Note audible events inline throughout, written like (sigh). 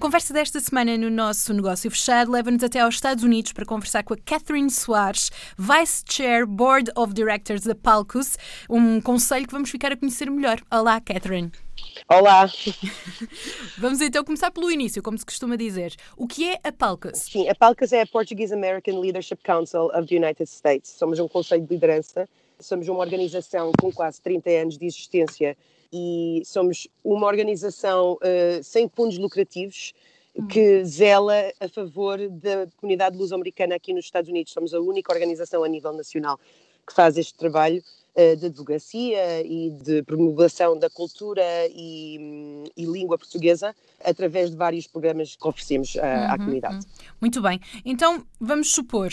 A conversa desta semana no nosso negócio fechado leva-nos até aos Estados Unidos para conversar com a Catherine Soares, Vice Chair Board of Directors da Palcus, um conselho que vamos ficar a conhecer melhor. Olá, Catherine. Olá. (laughs) Vamos então começar pelo início, como se costuma dizer. O que é a Palcus? Sim, a Palcus é a Portuguese American Leadership Council of the United States. Somos um conselho de liderança, somos uma organização com quase 30 anos de existência e somos uma organização uh, sem fundos lucrativos que zela a favor da comunidade luso-americana aqui nos Estados Unidos. Somos a única organização a nível nacional que faz este trabalho uh, de advocacia e de promulgação da cultura e, e, língua portuguesa através de vários programas que oferecemos uh, uhum, à comunidade. Uhum. Muito bem. Então, vamos supor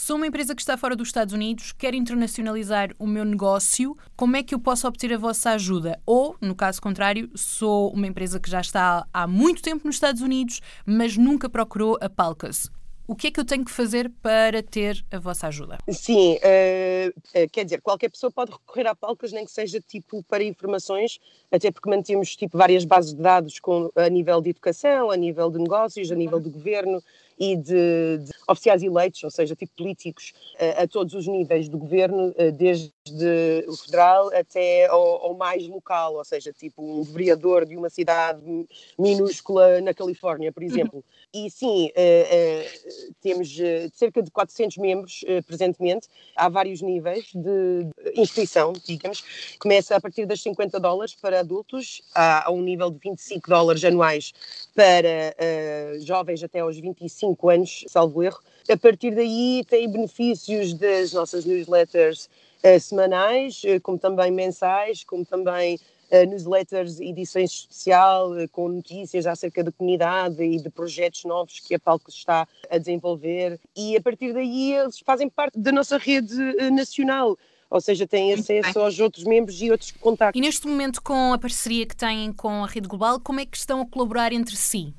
Sou uma empresa que está fora dos Estados Unidos, quero internacionalizar o meu negócio, como é que eu posso obter a vossa ajuda? Ou, no caso contrário, sou uma empresa que já está há muito tempo nos Estados Unidos, mas nunca procurou a Palcas. O que é que eu tenho que fazer para ter a vossa ajuda? Sim, uh, quer dizer, qualquer pessoa pode recorrer à Palcas, nem que seja tipo para informações, até porque mantemos tipo várias bases de dados com, a nível de educação, a nível de negócios, a nível do governo, e de, de oficiais eleitos, ou seja, tipo políticos, a, a todos os níveis do governo, desde o federal até ao, ao, mais local, ou seja, tipo um vereador de uma cidade minúscula na Califórnia, por exemplo. E sim, uh, uh, temos uh, cerca de 400 membros presentemente, há vários níveis de inscrição, digamos, começa a partir das 50 dólares para adultos, há, há um nível de 25 dólares anuais para jovens até aos 25 anos, salvo erro. A partir daí tem benefícios das nossas newsletters semanais, como também mensais, como também uh, newsletters, edições especial uh, com notícias acerca da comunidade e de projetos novos que a Palco está a desenvolver. E a partir daí eles fazem parte da nossa rede uh, nacional ou seja, têm acesso aos outros membros e outros contactos. E neste momento, com a parceria que têm com a Rede Global, como é que estão a colaborar entre si?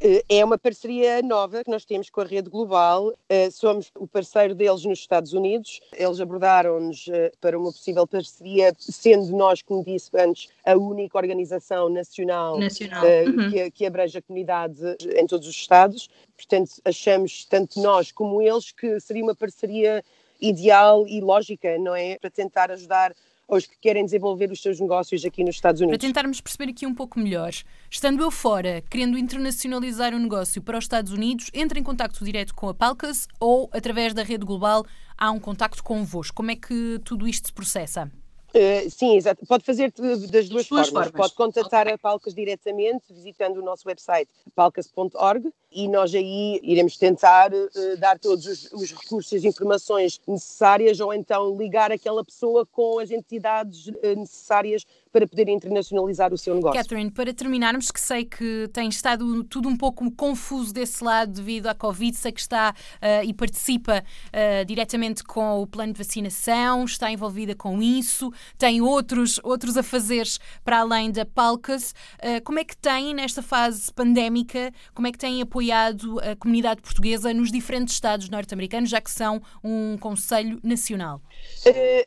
Eh, é uma parceria nova que nós temos com a Rede Global. Eh, somos o parceiro deles nos Estados Unidos. Eles abordaram-nos eh, para uma possível parceria, sendo nós, como disse antes, a única organização nacional, nacional. Uhum. que, que abrange a comunidade em todos os Estados. Portanto, achamos, tanto nós como eles, que seria uma parceria ideal e lógica, não é? Para tentar ajudar aos que querem desenvolver os seus negócios aqui nos Estados Unidos. Para tentarmos perceber aqui um pouco melhor, estando eu fora, querendo internacionalizar o negócio para os Estados Unidos, entre em contato direto com a Palcas ou através da rede global há um contacto convosco. Como é que tudo isto se processa? Uh, sim, exato. Pode fazer das duas, formas. formas. Pode contatar okay. a Palcas diretamente visitando o nosso website palcas.org e nós aí iremos tentar uh, dar todos os, os, recursos e informações necessárias ou então ligar aquela pessoa com as entidades uh, necessárias para poder internacionalizar o seu negócio. Catherine, para terminarmos, que sei que tem estado tudo um pouco confuso desse lado devido à Covid, sei que está uh, e participa uh, diretamente com o plano de vacinação, está envolvida com isso, tem outros, outros afazeres para além da Palcas. Uh, como é que tem, nesta fase pandémica, como é que tem apoiado a comunidade portuguesa nos diferentes estados norte-americanos, já que são um Conselho Nacional?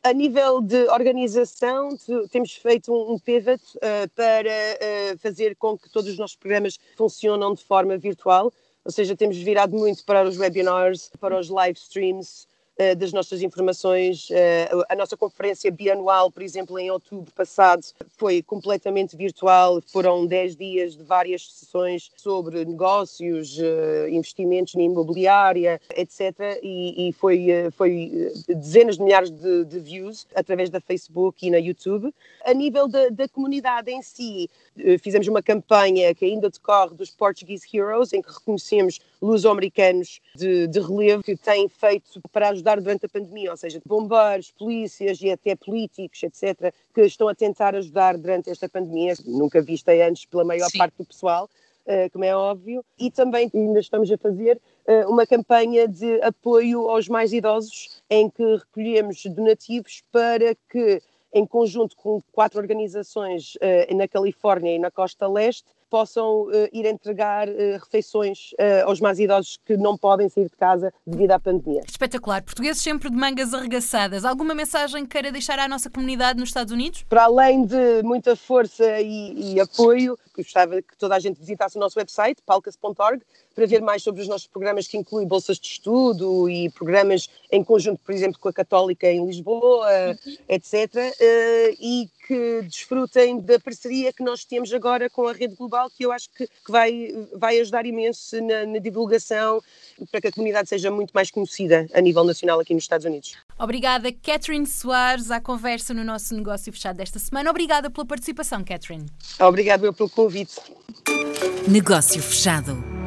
a nível de organização, temos feito um, pivot uh, para uh, fazer com que todos os nossos programas funcionam de forma virtual, ou seja, temos virado muito para os webinars, para os live streams, eh, das nossas informações. Eh, a nossa conferência bianual, por exemplo, em outubro passado, foi completamente virtual. Foram 10 dias de várias sessões sobre negócios, eh, investimentos na imobiliária, etc. E, e foi, foi dezenas de milhares de, de, views através da Facebook e na YouTube. A nível da, da comunidade em si, fizemos uma campanha que ainda decorre dos Portuguese Heroes, em que reconhecemos luso-americanos de, de relevo que têm feito para ajudar durante a pandemia, ou seja, bombeiros, polícias e até políticos, etc., que estão a tentar ajudar durante esta pandemia, nunca vista antes pela maior Sim. parte do pessoal, uh, como é óbvio, e também ainda estamos a fazer uh, uma campanha de apoio aos mais idosos, em que recolhemos donativos para que em conjunto com quatro organizações uh, na Califórnia e na Costa Leste, possam uh, ir entregar uh, refeições uh, aos mais idosos que não podem sair de casa devido à pandemia. Espetacular. Portugueses sempre de mangas arregaçadas. Alguma mensagem que queira deixar à nossa comunidade nos Estados Unidos? Para além de muita força e, e apoio, gostava que toda a gente visitasse o nosso website, palcas.org, para ver mais sobre os nossos programas que incluem bolsas de estudo e programas em conjunto, por exemplo, com a Católica em Lisboa, uhum. etc. E que desfrutem da parceria que nós temos agora com a Rede Global, que eu acho que, que vai, vai ajudar imenso na, na divulgação para que a comunidade seja muito mais conhecida a nível nacional aqui nos Estados Unidos. Obrigada, Catherine Soares, à conversa no nosso negócio fechado desta semana. Obrigada pela participação, Catherine. Obrigado eu pelo convite. Negócio fechado.